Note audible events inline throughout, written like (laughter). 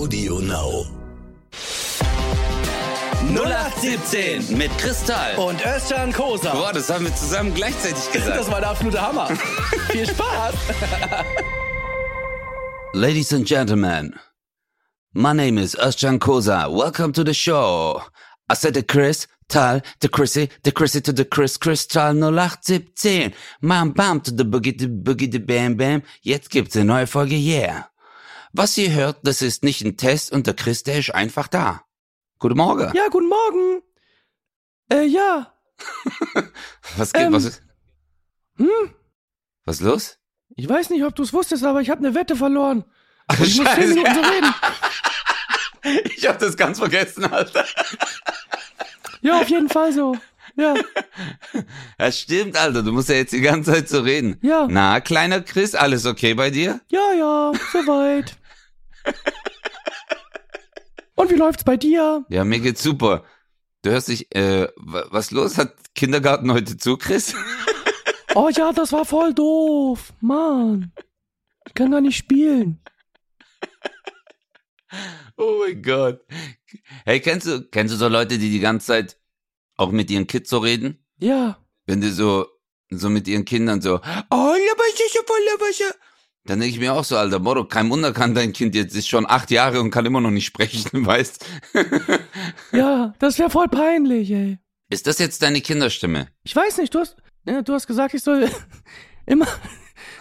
Audio Now. 0817 mit Kristall. und Özcan Kosa. Boah, das haben wir zusammen gleichzeitig (laughs) gesagt. Das war der absolute Hammer. (laughs) Viel Spaß. Ladies and gentlemen, my name is Özcan Kosa. Welcome to the show. I said the Chris, Tal, the Chrissy, the Chrissy to the Chris, Kristall 0817. Bam, bam to the boogie, the boogie, the bam, bam. Jetzt gibt's eine neue Folge, yeah. Was ihr hört, das ist nicht ein Test und der Chris, der ist einfach da. Guten Morgen. Ja, guten Morgen. Äh, ja. (laughs) Was geht, Ähm, was ist? Hm? Was ist los? Ich weiß nicht, ob du es wusstest, aber ich habe eine Wette verloren. Ach, ich muss zehn Minuten so reden. (laughs) Ich hab das ganz vergessen, Alter. Ja, auf jeden Fall so. Ja, (laughs) Das stimmt, Alter. Du musst ja jetzt die ganze Zeit so reden. Ja. Na, kleiner Chris, alles okay bei dir? ja, ja, soweit. Und wie läuft's bei dir? Ja, mir geht's super. Du hörst dich, äh, wa- was los? Hat Kindergarten heute zu, Chris? (laughs) Oh ja, das war voll doof. Mann. Ich kann gar nicht spielen. (laughs) Oh mein Gott. Hey, kennst du, kennst du so Leute, die die ganze Zeit auch mit ihren Kids so reden? Ja. Wenn die so, so mit ihren Kindern so, oh, Labasche, voll Labasche. Dann denke ich mir auch so, Alter, Moro, kein Wunder kann dein Kind jetzt, ist schon acht Jahre und kann immer noch nicht sprechen, (laughs) weißt? Ja, das wäre voll peinlich, ey. Ist das jetzt deine Kinderstimme? Ich weiß nicht, du hast, ja, du hast gesagt, ich soll (laughs) immer.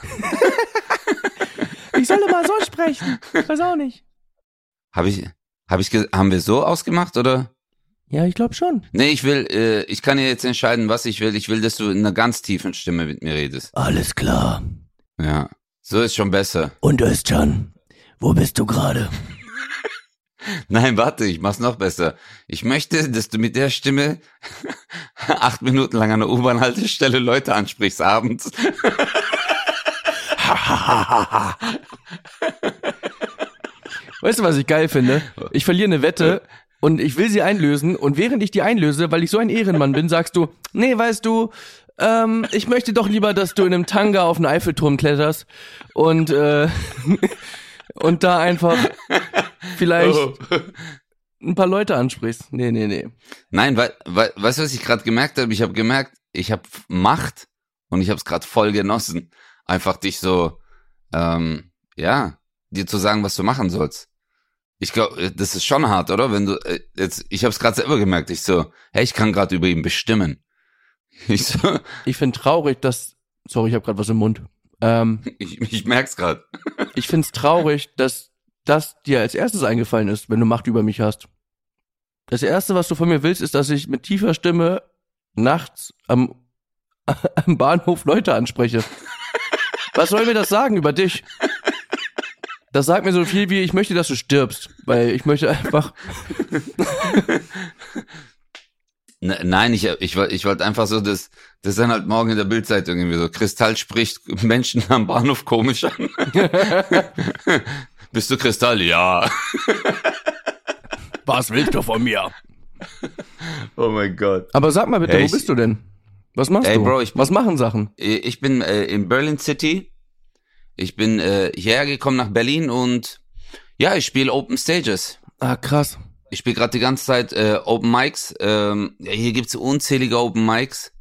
(laughs) ich soll immer so sprechen. Ich weiß auch nicht. Habe ich, habe ich, haben wir so ausgemacht oder? Ja, ich glaube schon. Nee, ich will, äh, ich kann ja jetzt entscheiden, was ich will. Ich will, dass du in einer ganz tiefen Stimme mit mir redest. Alles klar. Ja. So ist schon besser. Und Özcan, wo bist du gerade? (laughs) Nein, warte, ich mach's noch besser. Ich möchte, dass du mit der Stimme (laughs) acht Minuten lang an der U-Bahn-Haltestelle Leute ansprichst abends. (laughs) Weißt du, was ich geil finde? Ich verliere eine Wette und ich will sie einlösen und während ich die einlöse, weil ich so ein Ehrenmann bin, sagst du, nee, weißt du, ähm, ich möchte doch lieber, dass du in einem Tanga auf den Eiffelturm kletterst und äh, (laughs) und da einfach vielleicht Oh. ein paar Leute ansprichst. Nee, nee, nee. Nein, weil, weil, weißt du, was ich gerade gemerkt habe? Ich habe gemerkt, ich habe Macht und ich habe es gerade voll genossen, einfach dich so, ähm, ja, dir zu sagen, was du machen sollst. Ich glaube, das ist schon hart, oder? Wenn du äh, jetzt, ich habe es gerade selber gemerkt. Ich so, hey, ich kann gerade über ihn bestimmen. Ich so, Ich finde traurig, dass sorry, ich habe gerade was im Mund. Ähm, ich, ich merk's gerade. ich find's traurig, dass das dir als erstes eingefallen ist, wenn du Macht über mich hast. Das erste, was du von mir willst, ist, dass ich mit tiefer Stimme nachts am, (laughs) am Bahnhof Leute anspreche. Was soll mir das sagen über dich? Das sagt mir so viel wie, ich möchte, dass du stirbst, weil ich möchte einfach, (laughs) Nein, ich, ich, ich wollte einfach so, dass das dann halt morgen in der Bildzeitung irgendwie so, Kristall spricht (laughs) Menschen am Bahnhof komisch an. (laughs) Bist du Kristall? Ja. (laughs) was willst du von mir? Oh mein Gott. Aber sag mal bitte, Ey, wo ich- bist du denn? Was machst Ey, du? Bro, ich- was machen Sachen? Ich bin äh, in Berlin City. Ich bin äh, hierher gekommen nach Berlin und ja, ich spiele Open Stages. Ah, krass. Ich spiele gerade die ganze Zeit äh, Open Mics. Ähm, ja, hier gibt's unzählige Open Mics.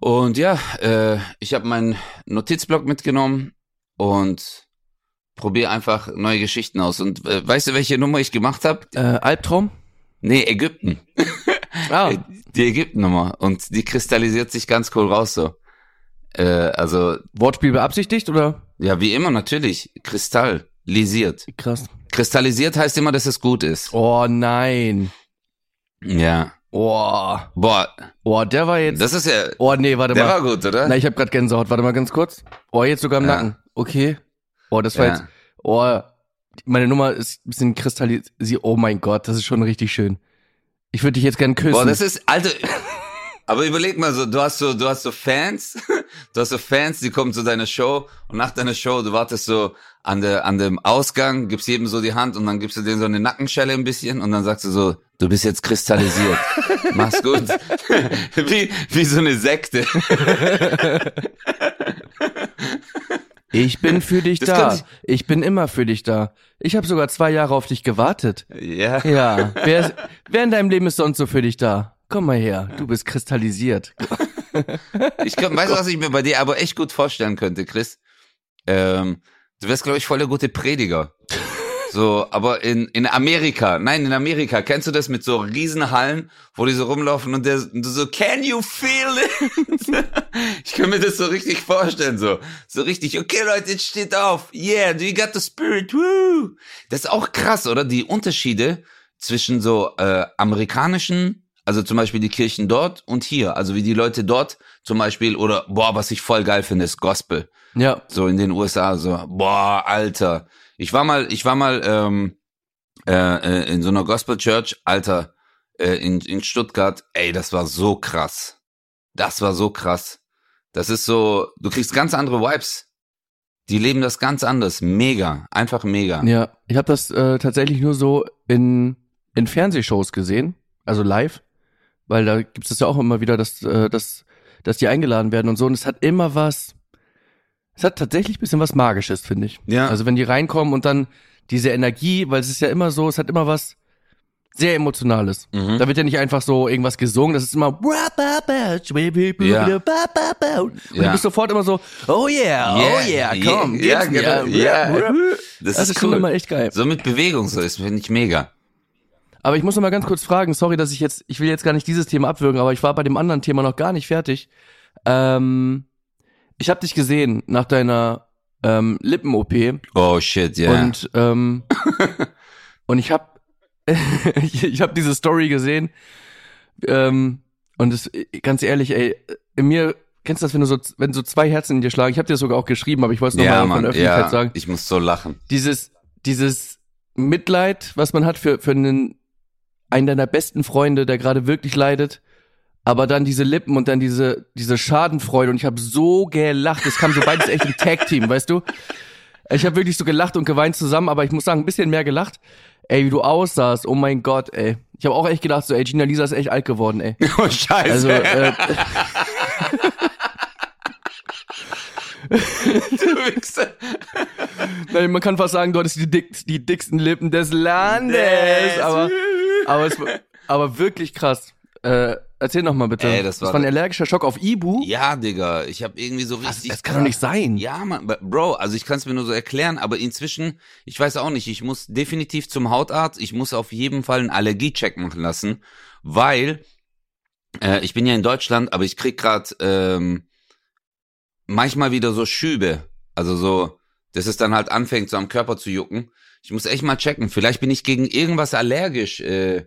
Und ja, äh, ich habe meinen Notizblock mitgenommen und probiere einfach neue Geschichten aus. Und äh, weißt du, welche Nummer ich gemacht habe? Äh, Albtraum? Nee, Ägypten. (laughs) Ah, (laughs) Die Ägypten-Nummer. Und die kristallisiert sich ganz cool raus so. Äh, also, Wortspiel beabsichtigt oder? ja, wie immer natürlich. Kristallisiert. Krass. Kristallisiert heißt immer, dass es gut ist. Oh nein. Ja. Oh. Boah, Oh, der war jetzt. das ist ja. oh nee, warte Der mal. war gut, oder? Na, ich habe gerade Gänsehaut. Warte mal ganz kurz. Oh, jetzt sogar im Ja. Nacken. Okay. Oh, das war Ja. jetzt. Oh, meine Nummer ist ein bisschen kristallisiert. Oh mein Gott, das ist schon richtig schön. Ich würde dich jetzt gern küssen. Boah, das ist, Alter. Aber überleg mal so, du hast so, du hast so Fans, (laughs) du hast so Fans, die kommen zu deiner Show und nach deiner Show, du wartest so an der, an dem Ausgang, gibst jedem so die Hand und dann gibst du denen so eine Nackenschelle ein bisschen und dann sagst du so, du bist jetzt kristallisiert. (laughs) Mach's gut. (laughs) wie, wie so eine Sekte. (laughs) Ich bin für dich Das da. kann Ich bin immer für dich da. Ich habe sogar zwei Jahre auf dich gewartet. Ja. Ja. Wer, ist, wer in deinem Leben ist sonst so für dich da? Komm mal her. Du bist kristallisiert. Ich kann, weißt du, was ich mir bei dir aber echt gut vorstellen könnte, Chris? Ähm, du wärst, glaube ich, voll der gute Prediger. So, aber in, in Amerika, nein, in Amerika, kennst du das mit so Riesenhallen, wo die so rumlaufen und der und so, can you feel it? (laughs) ich kann mir das so richtig vorstellen, so, so richtig, okay Leute, jetzt steht auf, yeah, you got the spirit, woo. Das ist auch krass, oder? Die Unterschiede zwischen so äh, amerikanischen, also zum Beispiel die Kirchen dort und hier, also wie die Leute dort zum Beispiel, oder boah, was ich voll geil finde, ist Gospel. Ja. so in den USA so boah alter. Ich war mal ich war mal ähm, äh, äh, in so einer Gospel Church alter äh, in in Stuttgart. Ey das war so krass. Das war so krass. Das ist so du kriegst ganz andere Vibes. Die leben das ganz anders. Mega. Einfach mega. Ja. Ich habe das äh, tatsächlich nur so in, in Fernsehshows gesehen, also live, weil da gibt es ja auch immer wieder, dass, äh, dass, dass die eingeladen werden und so. Und es hat immer was, es hat tatsächlich ein bisschen was Magisches, finde ich. Ja. Also wenn die reinkommen und dann diese Energie, weil es ist ja immer so, es hat immer was sehr Emotionales. Mhm. Da wird ja nicht einfach so irgendwas gesungen, das ist immer Ja. und du bist sofort immer so, oh yeah, oh yeah, komm, ja, gib's mir. genau, ja. das, Das ist, ist schon cool immer echt geil. so mit Bewegung so ist finde ich mega Aber ich muss noch mal ganz kurz fragen, sorry, dass ich jetzt, ich will jetzt gar nicht dieses Thema abwürgen, aber ich war bei dem anderen Thema noch gar nicht fertig. Ähm, ich habe dich gesehen nach deiner ähm, Lippen-OP oh shit ja und ähm, (laughs) und ich habe (laughs) ich, ich habe diese Story gesehen ähm, und es ganz ehrlich, ey, in mir kennst du das, wenn du so wenn so zwei Herzen in dir schlagen. Ich habe dir das sogar auch geschrieben, aber ich wollte es ja nochmal von Mann der Öffentlichkeit ja. sagen. Ich muss so lachen. Dieses, dieses Mitleid, was man hat für, für einen, einen deiner besten Freunde, der gerade wirklich leidet, aber dann diese Lippen und dann diese, diese Schadenfreude und ich habe so gelacht, es kam so beides echt im Tag-Team, weißt du? Ich habe wirklich so gelacht und geweint zusammen, aber ich muss sagen, ein bisschen mehr gelacht. Ey, wie du aussahst, oh mein Gott, ey. Ich habe auch echt gedacht, so, ey, Gina Lisa ist echt alt geworden, ey. (laughs) oh scheiße Also, äh, (laughs) du Wichser. nein, man kann fast sagen, du hattest die, dick, die dicksten Lippen des Landes, Des. aber Aber es war, aber wirklich krass. Äh, erzähl noch mal bitte. Ey, das war- ein allergischer Schock auf Ibu. Ja, Digga, ich habe irgendwie so richtig. Das kann doch nicht sein. Ja, man, Bro, also ich kann es mir nur so erklären, aber inzwischen, ich weiß auch nicht, ich muss definitiv zum Hautarzt, ich muss auf jeden Fall einen Allergiecheck machen lassen, weil äh, ich bin ja in Deutschland, aber ich krieg grad ähm, manchmal wieder so Schübe, also so, dass es dann halt anfängt, so am Körper zu jucken. Ich muss echt mal checken, vielleicht bin ich gegen irgendwas allergisch, äh,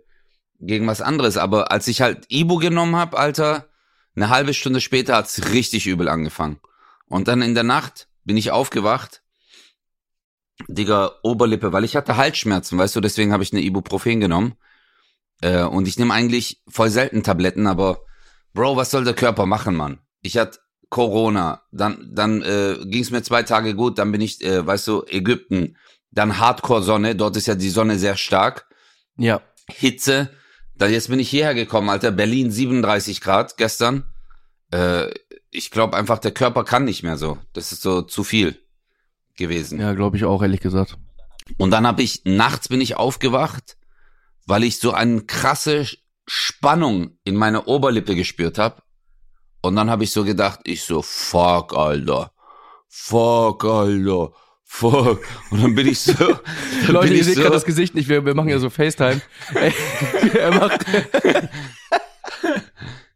gegen was anderes, aber als ich halt Ibu genommen hab, Alter, eine halbe Stunde später hat's richtig übel angefangen. Und dann in der Nacht bin ich aufgewacht. Digga, Oberlippe, weil ich hatte Halsschmerzen, weißt du, deswegen habe ich eine Ibuprofen genommen. Äh, und ich nehme eigentlich voll selten Tabletten, aber Bro, was soll der Körper machen, Mann? Ich hatte Corona, dann, dann äh, ging es mir zwei Tage gut, dann bin ich, äh, weißt du, Ägypten, dann Hardcore-Sonne, dort ist ja die Sonne sehr stark. Ja. Hitze. Da jetzt bin ich hierher gekommen, Alter. Berlin 37 Grad gestern. Äh, ich glaube einfach, der Körper kann nicht mehr so. Das ist so zu viel gewesen. Ja, glaube ich auch, ehrlich gesagt. Und dann habe ich nachts bin ich aufgewacht, weil ich so eine krasse Spannung in meiner Oberlippe gespürt habe. Und dann habe ich so gedacht, ich so fuck, Alter. Fuck, Alter. Fuck. Und dann bin ich so (laughs) Leute, ihr ich seht so, gerade das Gesicht nicht, wir, wir machen ja so FaceTime. (laughs) Er macht, (laughs)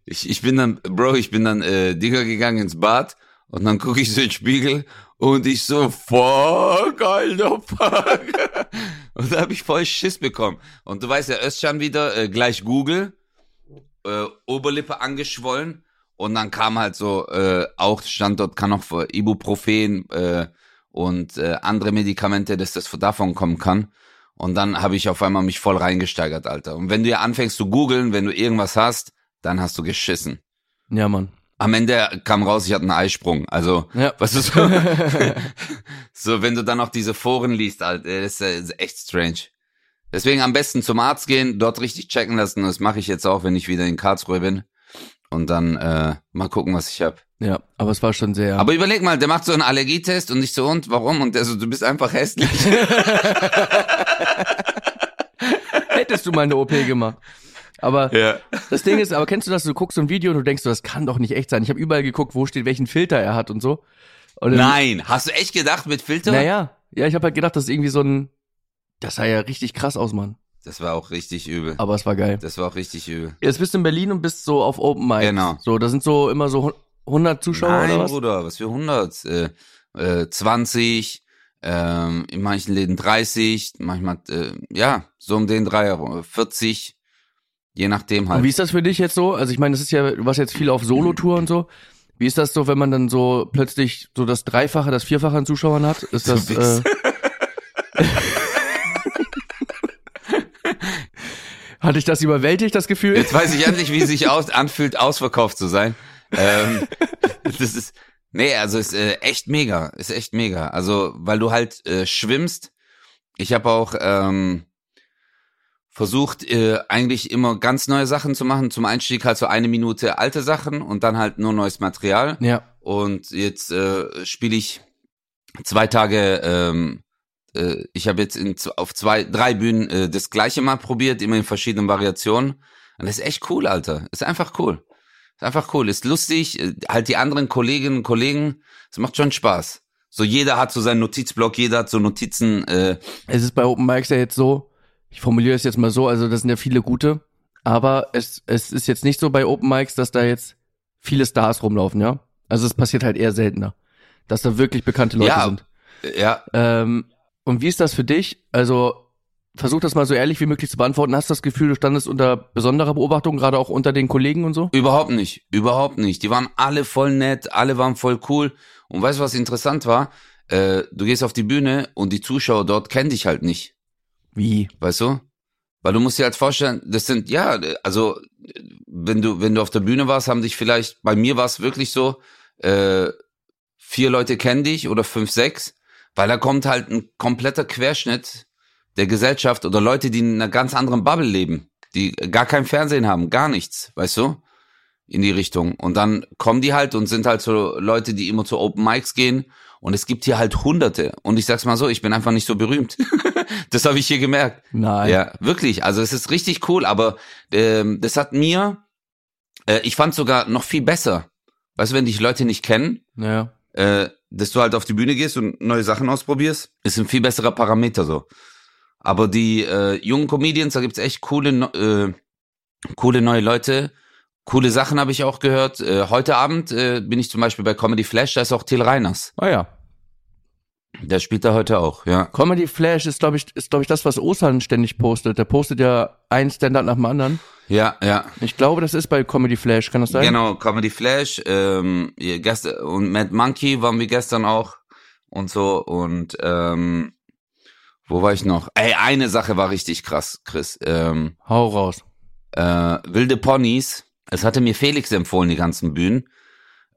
Ich, ich bin dann, Bro, ich bin dann äh, Digga gegangen ins Bad und dann gucke ich so in den Spiegel und ich so, fuck, Alter, fuck. Und da habe ich voll Schiss bekommen. Und du weißt ja, Özcan wieder äh, gleich Google, äh, Oberlippe angeschwollen und dann kam halt so, äh, auch stand dort, kann auch für Ibuprofen äh, und äh, andere Medikamente, dass das davon kommen kann. Und dann habe ich auf einmal mich voll reingesteigert, Alter. Und wenn du ja anfängst zu googeln, wenn du irgendwas hast, dann hast du geschissen. ja, Mann. Am Ende kam raus, ich hatte einen Eisprung. Also, Ja. was ist so? (laughs) so, wenn du dann auch diese Foren liest, Alter, das ist, äh, ist echt strange. Deswegen am besten zum Arzt gehen, dort richtig checken lassen. Das mache ich jetzt auch, wenn ich wieder in Karlsruhe bin. Und dann äh, mal gucken, was ich hab. Ja, aber es war schon sehr. Aber überleg mal, der macht so einen Allergietest und nicht so und warum? Und der so, du bist einfach hässlich. (laughs) hättest du mal eine OP gemacht. Aber ja. das Ding ist, aber kennst du das, du guckst so ein Video und du denkst, das kann doch nicht echt sein. Ich habe überall geguckt, wo steht, welchen Filter er hat und so. Und Nein, hast du echt gedacht mit Filter? Naja, ja, ich habe halt gedacht, das ist irgendwie so ein, das sah ja richtig krass aus, Mann. Das war auch richtig übel. Aber es war geil. Das war auch richtig übel. Jetzt bist du in Berlin und bist so auf Open Mic. Genau. So, da sind so immer so 100 Zuschauer Nein, oder was? Bruder, was für 100? Äh, äh, 20, ähm, in manchen Läden 30, manchmal, äh, ja, so um den Drei, 40, je nachdem halt. Und wie ist das für dich jetzt so? Also ich meine, das ist ja, du warst jetzt viel auf Solo-Tour und so. Wie ist das so, wenn man dann so plötzlich so das Dreifache, das Vierfache an Zuschauern hat? Ist das, äh, (laughs) Hatte ich das überwältigt, das Gefühl? Jetzt weiß ich endlich, wie es sich aus, anfühlt, ausverkauft zu sein. Ähm, das ist, nee, also ist äh, echt mega, ist echt mega. Also, weil du halt äh, schwimmst. Ich habe auch ähm, versucht, äh, eigentlich immer ganz neue Sachen zu machen. Zum Einstieg halt so eine Minute alte Sachen und dann halt nur neues Material. Ja. Und jetzt äh, spiele ich zwei Tage ähm, äh, ich habe jetzt in, auf zwei, drei Bühnen äh, das gleiche mal probiert, immer in verschiedenen Variationen. Und das ist echt cool, Alter. Ist einfach cool. Ist einfach cool. Ist lustig. Äh, halt die anderen Kolleginnen und Kollegen, es macht schon Spaß. So jeder hat so seinen Notizblock, jeder hat so Notizen. Äh, es ist bei Open Mics ja jetzt so, ich formuliere es jetzt mal so, also das sind ja viele gute, aber es, es ist jetzt nicht so bei Open Mics, dass da jetzt viele Stars rumlaufen, ja? Also es passiert halt eher seltener, dass da wirklich bekannte Leute ja, sind. Ja. Ähm, und wie ist das für dich? Also versuch das mal so ehrlich wie möglich zu beantworten. Hast du das Gefühl, du standest unter besonderer Beobachtung, gerade auch unter den Kollegen und so? Überhaupt nicht, überhaupt nicht. Die waren alle voll nett, alle waren voll cool. Und weißt du, was interessant war? Äh, du gehst auf die Bühne und die Zuschauer dort kennen dich halt nicht. Wie? Weißt du? Weil du musst dir halt vorstellen, das sind, ja, also, wenn du, wenn du auf der Bühne warst, haben dich vielleicht, bei mir war es wirklich so, äh, vier Leute kennen dich oder fünf, sechs weil da kommt halt ein kompletter Querschnitt der Gesellschaft oder Leute, die in einer ganz anderen Bubble leben, die gar kein Fernsehen haben, gar nichts, weißt du? In die Richtung. Und dann kommen die halt und sind halt so Leute, die immer zu Open Mics gehen. Und es gibt hier halt Hunderte. Und ich sag's mal so, ich bin einfach nicht so berühmt. (laughs) das habe ich hier gemerkt. Nein. Ja, wirklich. Also es ist richtig cool, aber ähm, das hat mir, äh, ich fand sogar noch viel besser. Weißt du, wenn dich Leute nicht kennen, ja. Äh, dass du halt auf die Bühne gehst und neue Sachen ausprobierst, ist ein viel besserer Parameter so. Aber die äh, jungen Comedians, da gibt's echt coole, äh, coole neue Leute. Coole Sachen habe ich auch gehört. Äh, heute Abend äh, bin ich zum Beispiel bei Comedy Flash, da ist auch Till Reiners. Ah ja. Der spielt da heute auch, ja. Comedy Flash ist, glaube ich, ist, glaube ich, das, was Osan ständig postet. Der postet ja ein Stand-up nach dem anderen. Ja, ja. Ich glaube, das ist bei Comedy Flash, kann das sein? Genau, Comedy Flash. Ähm, gestern, und Mad Monkey waren wir gestern auch und so. Und ähm, wo war ich noch? Ey, eine Sache war richtig krass, Chris. Ähm, Hau raus. Äh, Wilde Ponys. Es hatte mir Felix empfohlen, die ganzen Bühnen.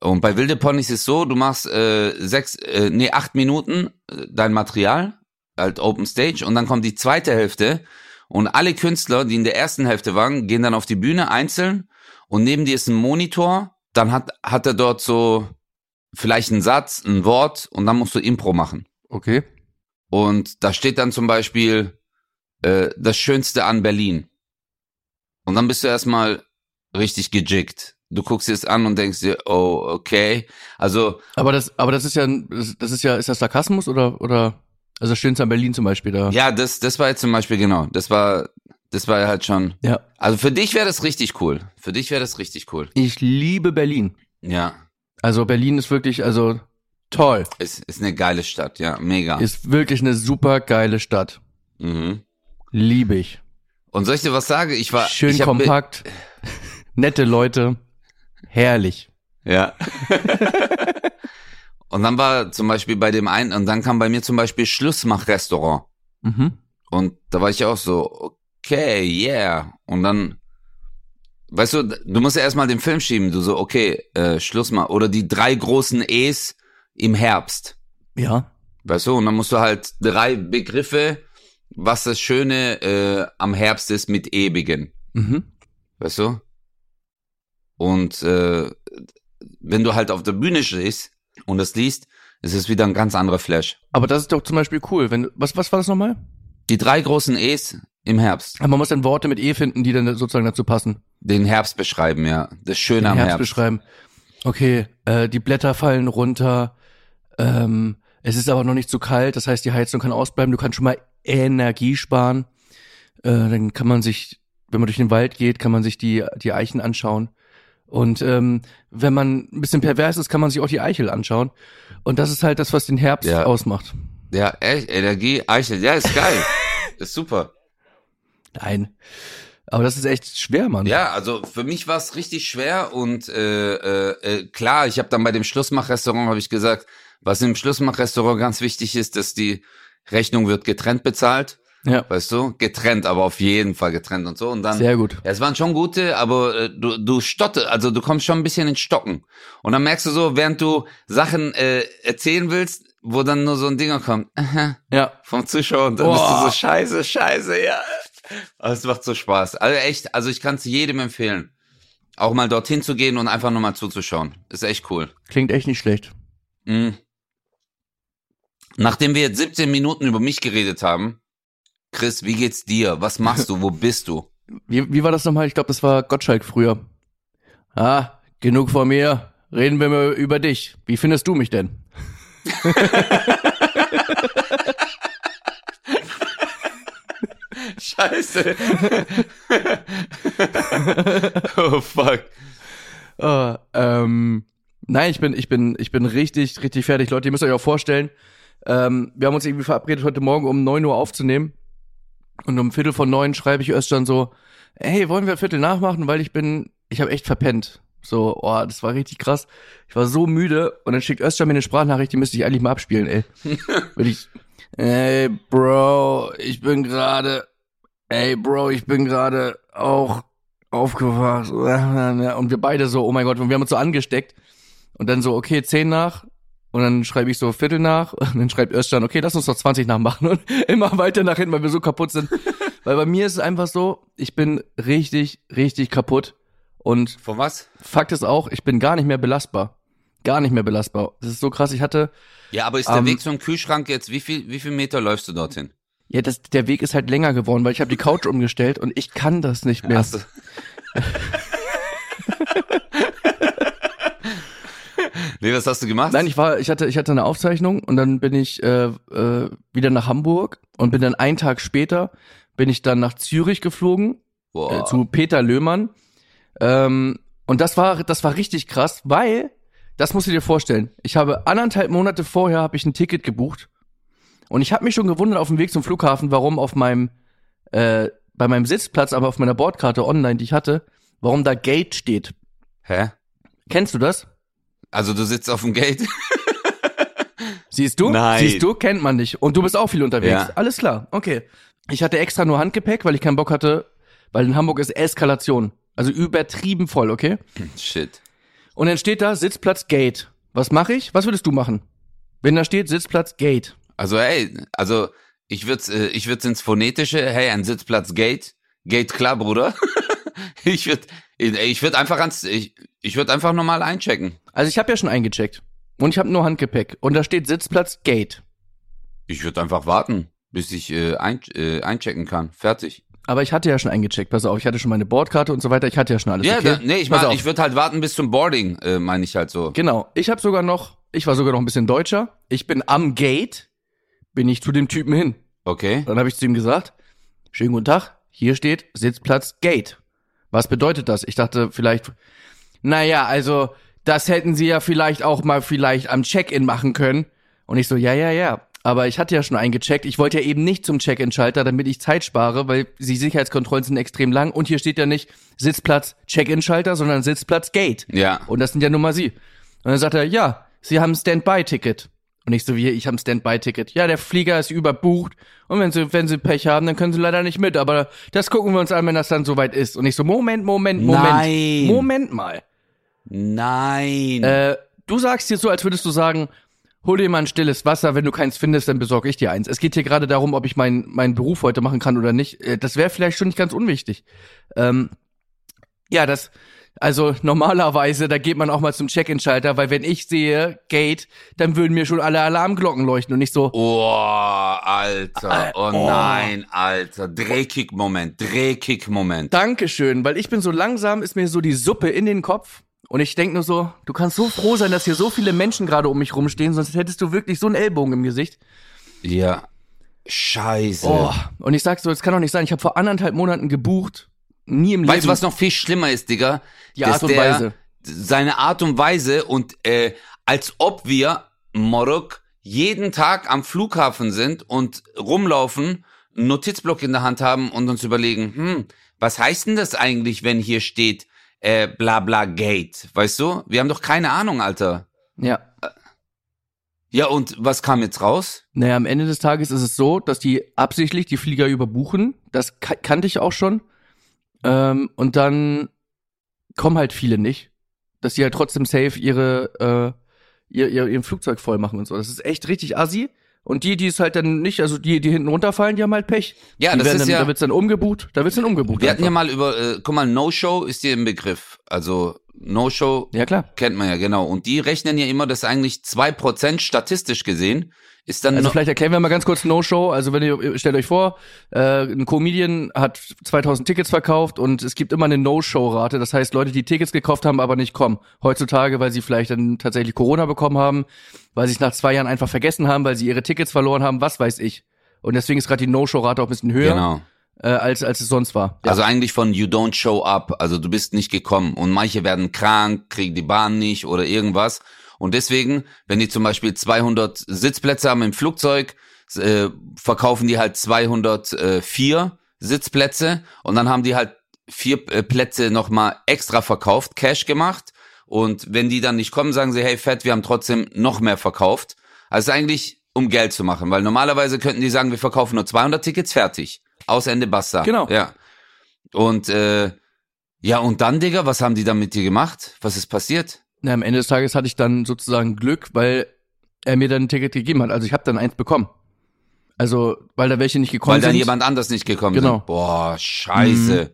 Und bei Wilde Ponys ist so, du machst äh, sechs, äh, nee, acht Minuten äh, dein Material, halt Open Stage, und dann kommt die zweite Hälfte und alle Künstler, die in der ersten Hälfte waren, gehen dann auf die Bühne einzeln und neben dir ist ein Monitor, dann hat, hat er dort so vielleicht einen Satz, ein Wort und dann musst du Impro machen. Okay. Und da steht dann zum Beispiel äh, das Schönste an Berlin. Und dann bist du erstmal richtig gejickt du guckst dir es an und denkst dir, oh, okay. Also. Aber das, aber das ist ja, das ist ja, ist das Sarkasmus oder, oder, also Schönste an Berlin zum Beispiel da. Ja, das, das war jetzt zum Beispiel genau. Das war, das war halt schon. Ja. Also für dich wäre das richtig cool. Für dich wäre das richtig cool. Ich liebe Berlin. Ja. Also Berlin ist wirklich, also toll. Ist, ist eine geile Stadt, ja, mega. Ist wirklich eine super geile Stadt. Mhm. Liebe ich. Und soll ich dir was sagen? Ich war schön ich kompakt, (laughs) nette Leute. Herrlich. Ja. (laughs) und dann war zum Beispiel bei dem einen, und dann kam bei mir zum Beispiel Schlussmach-Restaurant. Mhm. Und da war ich auch so, okay, yeah. Und dann, weißt du, du musst ja erstmal den Film schieben. Du so, okay, äh, Schluss mal. Oder die drei großen E's im Herbst. Ja. Weißt du, und dann musst du halt drei Begriffe, was das Schöne äh, am Herbst ist, mit E beginnen. Mhm. Weißt du? Und äh, wenn du halt auf der Bühne stehst und das liest, ist es wieder ein ganz anderer Flash. Aber das ist doch zum Beispiel cool. Wenn, was, was war das nochmal? Die drei großen E's im Herbst. Aber man muss dann Worte mit E finden, die dann sozusagen dazu passen. Den Herbst beschreiben, ja. Das Schöne Den am Herbst, Herbst. beschreiben. Okay, äh, die Blätter fallen runter. Ähm, es ist aber noch nicht zu kalt, das heißt, die Heizung kann ausbleiben. Du kannst schon mal Energie sparen. Äh, dann kann man sich, wenn man durch den Wald geht, kann man sich die, die Eichen anschauen. Und ähm, wenn man ein bisschen pervers ist, kann man sich auch die Eichel anschauen. Und das ist halt das, was den Herbst Ja. ausmacht. Ja, echt, Energie, Eichel. Ja, ist geil. (laughs) ist super. Nein. Aber das ist echt schwer, Mann. Ja, also für mich war es richtig schwer und äh, äh, äh, klar, ich habe dann bei dem Schlussmachrestaurant habe ich gesagt, was im Schlussmachrestaurant ganz wichtig ist, dass die Rechnung wird getrennt bezahlt, Ja. weißt du, getrennt, aber auf jeden Fall getrennt und so und dann Sehr gut. Ja, es waren schon gute, aber äh, du, du stotte, also du kommst schon ein bisschen ins Stocken. Und dann merkst du so, während du Sachen äh, erzählen willst, wo dann nur so ein Dinger kommt, aha, Ja. vom Zuschauer und dann bist du Boah. so scheiße, scheiße, ja. Aber es macht so Spaß. Also echt, also ich kann es jedem empfehlen. Auch mal dorthin zu gehen und einfach nur mal zuzuschauen. Ist echt cool. Klingt echt nicht schlecht. Mhm. Nachdem wir jetzt 17 Minuten über mich geredet haben, Chris, wie geht's dir? Was machst du? Wo bist du? Wie, wie war das nochmal? Ich glaube, das war Gottschalk früher. Ah, genug von mir. Reden wir mal über dich. Wie findest du mich denn? (laughs) Scheiße. (laughs) oh fuck. Äh, ähm, nein, ich bin, ich bin, ich bin richtig, richtig fertig. Leute, ihr müsst euch auch vorstellen, ähm, wir haben uns irgendwie verabredet, heute Morgen um 9 Uhr aufzunehmen. Und um Viertel von neun schreibe ich Özcan so, hey, wollen wir Viertel nachmachen, weil ich bin, ich habe echt verpennt. So, oh, das war richtig krass. Ich war so müde und dann schickt Özcan mir eine Sprachnachricht, die müsste ich eigentlich mal abspielen, ey. (laughs) Will ich, ey, Bro, ich bin gerade, ey, Bro, ich bin gerade auch aufgewacht. (laughs) Und wir beide so, oh mein Gott, und wir haben uns so angesteckt. Und dann so, okay, zehn nach. Und dann schreibe ich so Viertel nach. (laughs) Und dann schreibt Özcan, okay, lass uns doch 20 nachmachen. Und (laughs) immer weiter nach hinten, weil wir so kaputt sind. (laughs) weil bei mir ist es einfach so, ich bin richtig, richtig kaputt. Und Von was? Fakt ist auch, ich bin gar nicht mehr belastbar. Gar nicht mehr belastbar. Das ist so krass. Ich hatte, Ja, aber ist der Ähm, Weg zum Kühlschrank jetzt, wie viel, wie viel Meter läufst du dorthin? ja, das, der Weg ist halt länger geworden, weil ich habe die Couch umgestellt und ich kann das nicht mehr. Hast du- nee, was hast du gemacht? Nein, ich war, ich hatte, ich hatte eine Aufzeichnung und dann bin ich äh, äh, wieder nach Hamburg und bin dann einen Tag später bin ich dann nach Zürich geflogen äh, zu Peter Löhmann. Ähm, und das war, das war richtig krass, weil das musst du dir vorstellen. Ich habe anderthalb Monate vorher habe ich ein Ticket gebucht und ich habe mich schon gewundert auf dem Weg zum Flughafen, warum auf meinem äh, bei meinem Sitzplatz, aber auf meiner Bordkarte online, die ich hatte, warum da Gate steht. Hä? Kennst du das? Also du sitzt auf dem Gate? Siehst du? Nein. Siehst du, kennt man nicht. Und du bist auch viel unterwegs. Ja. Alles klar, okay. Ich hatte extra nur Handgepäck, weil ich keinen Bock hatte, weil in Hamburg ist Eskalation. Also übertrieben voll, okay? Shit. Und dann steht da Sitzplatz Gate. Was mache ich? Was würdest du machen? Wenn da steht Sitzplatz Gate. Also hey, also ich würd's, äh, ich würd's ins Phonetische, hey, ein Sitzplatz Gate. Gate klar, Bruder. (laughs) ich würd, ich würd einfach ans, ich, ich würd einfach normal einchecken. Also ich habe ja schon eingecheckt. Und ich habe nur Handgepäck. Und da steht Sitzplatz Gate. Ich würd einfach warten, bis ich äh, ein, äh, einchecken kann. Fertig. Aber ich hatte ja schon eingecheckt. Pass auf, ich hatte schon meine Bordkarte und so weiter. Ich hatte ja schon alles. Ja, okay? da, nee, ich, ich würde halt warten bis zum Boarding, äh, meine ich halt so. Genau. Ich habe sogar noch, ich war sogar noch ein bisschen deutscher. Ich bin am Gate, bin ich zu dem Typen hin. Okay. Dann habe ich zu ihm gesagt, schönen guten Tag, hier steht Sitzplatz Gate. Was bedeutet das? Ich dachte vielleicht, naja, also das hätten sie ja vielleicht auch mal vielleicht am Check-in machen können. Und ich so, ja, ja, ja. Aber ich hatte ja schon eingecheckt. Ich wollte ja eben nicht zum Check-in-Schalter, damit ich Zeit spare, weil die Sicherheitskontrollen sind extrem lang. Und hier steht ja nicht Sitzplatz Check-in-Schalter, sondern Sitzplatz Gate. Ja. Und das sind ja nun mal sie. Und dann sagt er, ja, sie haben ein Standby-Ticket. Und ich so, wie, ich habe ein Standby-Ticket. Ja, der Flieger ist überbucht. Und wenn sie, wenn sie Pech haben, dann können sie leider nicht mit. Aber das gucken wir uns an, wenn das dann soweit ist. Und ich so, Moment, Moment, Moment. Nein. Moment mal. Nein. Äh, du sagst hier so, als würdest du sagen, hol dir mal ein stilles Wasser. Wenn du keins findest, dann besorge ich dir eins. Es geht hier gerade darum, ob ich meinen meinen Beruf heute machen kann oder nicht. Äh, Das wäre vielleicht schon nicht ganz unwichtig. Ähm, ja, das, Also normalerweise, da geht man auch mal zum Check-in-Schalter, weil wenn ich sehe Gate, dann würden mir schon alle Alarmglocken leuchten und nicht so, Oh, Alter. Oh, Oh. nein, Alter. Drehkick-Moment. Drehkick-Moment. Dankeschön, weil ich bin so langsam, ist mir so die Suppe in den Kopf. Und ich denk nur so, du kannst so froh sein, dass hier so viele Menschen gerade um mich rumstehen, sonst hättest du wirklich so einen Ellbogen im Gesicht. Ja. Scheiße. Oh, und ich sag so, das kann doch nicht sein. Ich habe vor anderthalb Monaten gebucht, nie im Weißt Leben. du, was noch viel schlimmer ist, Digga? Die Art und Weise. Seine Art und Weise und äh, als ob wir Morok jeden Tag am Flughafen sind und rumlaufen, einen Notizblock in der Hand haben und uns überlegen, hm, was heißt denn das eigentlich, wenn hier steht äh, bla bla Gate? Weißt du? Wir haben doch keine Ahnung, Alter. Ja. Ja, und was kam jetzt raus? Naja, am Ende des Tages ist es so, dass die absichtlich die Flieger überbuchen. Das ka kannte ich auch schon. Ähm, und dann kommen halt viele nicht. Dass die halt trotzdem safe ihre, äh, ihr, ihr, ihr Flugzeug voll machen und so. Das ist echt richtig assi. Und die, die es halt dann nicht, also die, die hinten runterfallen, die haben halt Pech. Ja, die das ist dann, ja- Da wird's dann umgebucht, da wird's dann umgebucht. Wir hatten ja einfach. mal über, äh, guck mal, No-Show ist dir im Begriff. Also No-Show Ja, klar. kennt man ja genau. Und die rechnen ja immer, dass eigentlich zwei Prozent statistisch gesehen ist dann Also vielleicht erklären wir mal ganz kurz No-Show. Also wenn ihr, stellt euch vor, äh, ein Comedian hat 2000 Tickets verkauft und es gibt immer eine No-Show-Rate. Das heißt, Leute, die Tickets gekauft haben, aber nicht kommen. Heutzutage, weil sie vielleicht dann tatsächlich Corona bekommen haben, weil sie es nach zwei Jahren einfach vergessen haben, weil sie ihre Tickets verloren haben, was weiß ich. Und deswegen ist gerade die No-Show-Rate auch ein bisschen höher, Genau. äh, als, als es sonst war. Ja. Also eigentlich von you don't show up, also du bist nicht gekommen. Und manche werden krank, kriegen die Bahn nicht oder irgendwas. Und deswegen, wenn die zum Beispiel 200 Sitzplätze haben im Flugzeug, äh, verkaufen die halt 204 Sitzplätze und dann haben die halt vier äh, Plätze nochmal extra verkauft, Cash gemacht. Und wenn die dann nicht kommen, sagen sie, hey Fett, wir haben trotzdem noch mehr verkauft. Also eigentlich, um Geld zu machen, weil normalerweise könnten die sagen, wir verkaufen nur 200 Tickets, fertig. Aus Ende basta. Genau. Ja. Und äh, ja, und dann, Digga, was haben die dann mit dir gemacht? Was ist passiert? Na, am Ende des Tages hatte ich dann sozusagen Glück, weil er mir dann ein Ticket gegeben hat. Also ich habe dann eins bekommen. Also, weil da welche nicht gekommen Weil dann sind. jemand anders nicht gekommen Genau. sind. Boah, scheiße.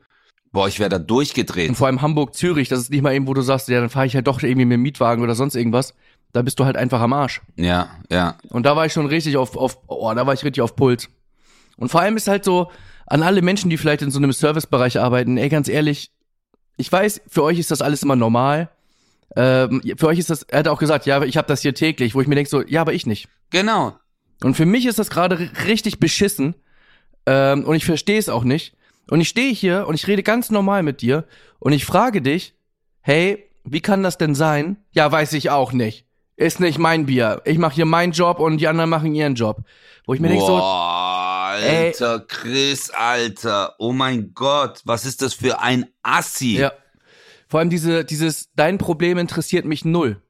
Boah, ich wäre da durchgedreht. Und vor allem Hamburg-Zürich, das ist nicht mal eben, wo du sagst, ja, dann fahre ich halt doch irgendwie mit dem Mietwagen oder sonst irgendwas. Da bist du halt einfach am Arsch. Ja, ja. Und da war ich schon richtig auf, auf, oh, da war ich richtig auf Puls. Und vor allem ist halt so, an alle Menschen, die vielleicht in so einem Servicebereich arbeiten, ey, ganz ehrlich, ich weiß, für euch ist das alles immer normal. Ähm, für euch ist das, er hat auch gesagt, ja, ich habe das hier täglich, wo ich mir denke so, ja, aber ich nicht. Genau. Und für mich ist das gerade richtig beschissen. Ähm, und ich verstehe es auch nicht. Und ich stehe hier und ich rede ganz normal mit dir und ich frage dich, hey, wie kann das denn sein? Ja, weiß ich auch nicht. Ist nicht mein Bier. Ich mache hier meinen Job und die anderen machen ihren Job. Wo ich mir denke so, Boah, ey. Alter, Chris, Alter. Oh mein Gott, was ist das für ein Assi? ja. Vor allem diese, dieses, dein Problem interessiert mich null.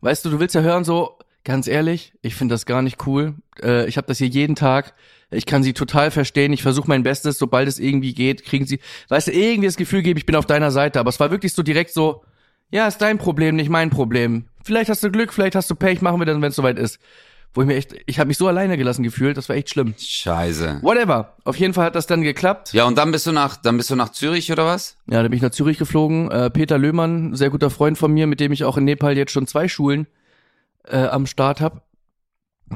Weißt du, du willst ja hören so, ganz ehrlich, ich finde das gar nicht cool. Äh, ich habe das hier jeden Tag. Ich kann sie total verstehen. Ich versuche mein Bestes, sobald es irgendwie geht, kriegen sie, weißt du, irgendwie das Gefühl geben, ich bin auf deiner Seite. Aber es war wirklich so direkt so, ja, ist dein Problem, nicht mein Problem. Vielleicht hast du Glück, vielleicht hast du Pech, machen wir dann, wenn es soweit ist. Wo ich mir echt, ich habe mich so alleine gelassen gefühlt, das war echt schlimm. Scheiße. Whatever. Auf jeden Fall hat das dann geklappt. Ja, und dann bist du nach, dann bist du nach Zürich oder was? Ja, da bin ich nach Zürich geflogen. Äh, Peter Löhmann, sehr guter Freund von mir, mit dem ich auch in Nepal jetzt schon zwei Schulen äh, am Start hab.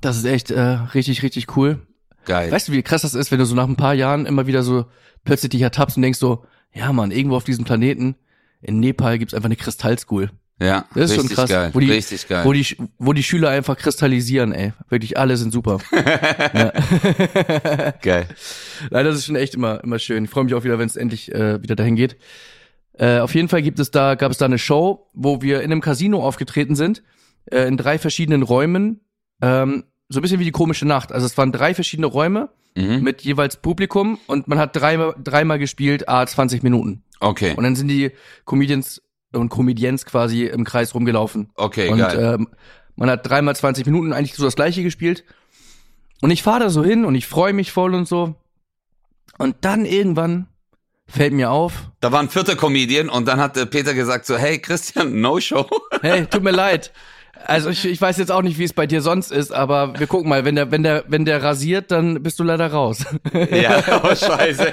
Das ist echt äh, richtig, richtig cool. Geil. Weißt du, wie krass das ist, wenn du so nach ein paar Jahren immer wieder so plötzlich dich ertappst und denkst so, ja Mann, irgendwo auf diesem Planeten in Nepal gibt's einfach eine Kristallschool. Ja, Das ist richtig schon krass. geil. Wo die, richtig geil. Wo die, wo die Schüler einfach kristallisieren, ey. Wirklich, alle sind super. (laughs) (laughs) geil. Nein, das ist schon echt immer, immer schön. Ich freue mich auch wieder, wenn es endlich äh, wieder dahin geht. Äh, auf jeden Fall gibt es da, gab es da eine Show, wo wir in einem Casino aufgetreten sind, äh, in drei verschiedenen Räumen. Ähm, so ein bisschen wie die komische Nacht. Also es waren drei verschiedene Räume Mhm. mit jeweils Publikum und man hat dreimal, dreimal gespielt, a 20 Minuten. Okay. Und dann sind die Comedians und Comedians quasi im Kreis rumgelaufen. Okay, und geil. ähm, man hat dreimal 20 Minuten eigentlich so das gleiche gespielt. Und ich fahre da so hin und ich freue mich voll und so. Und dann irgendwann fällt mir auf, Da war ein vierter Comedian und dann hat äh, Peter gesagt so, hey Christian, no show. (laughs) hey, tut mir leid. Also ich, ich weiß jetzt auch nicht, wie es bei dir sonst ist, aber wir gucken mal, wenn der, wenn der, wenn der rasiert, dann bist du leider raus. ja, (laughs) oh scheiße.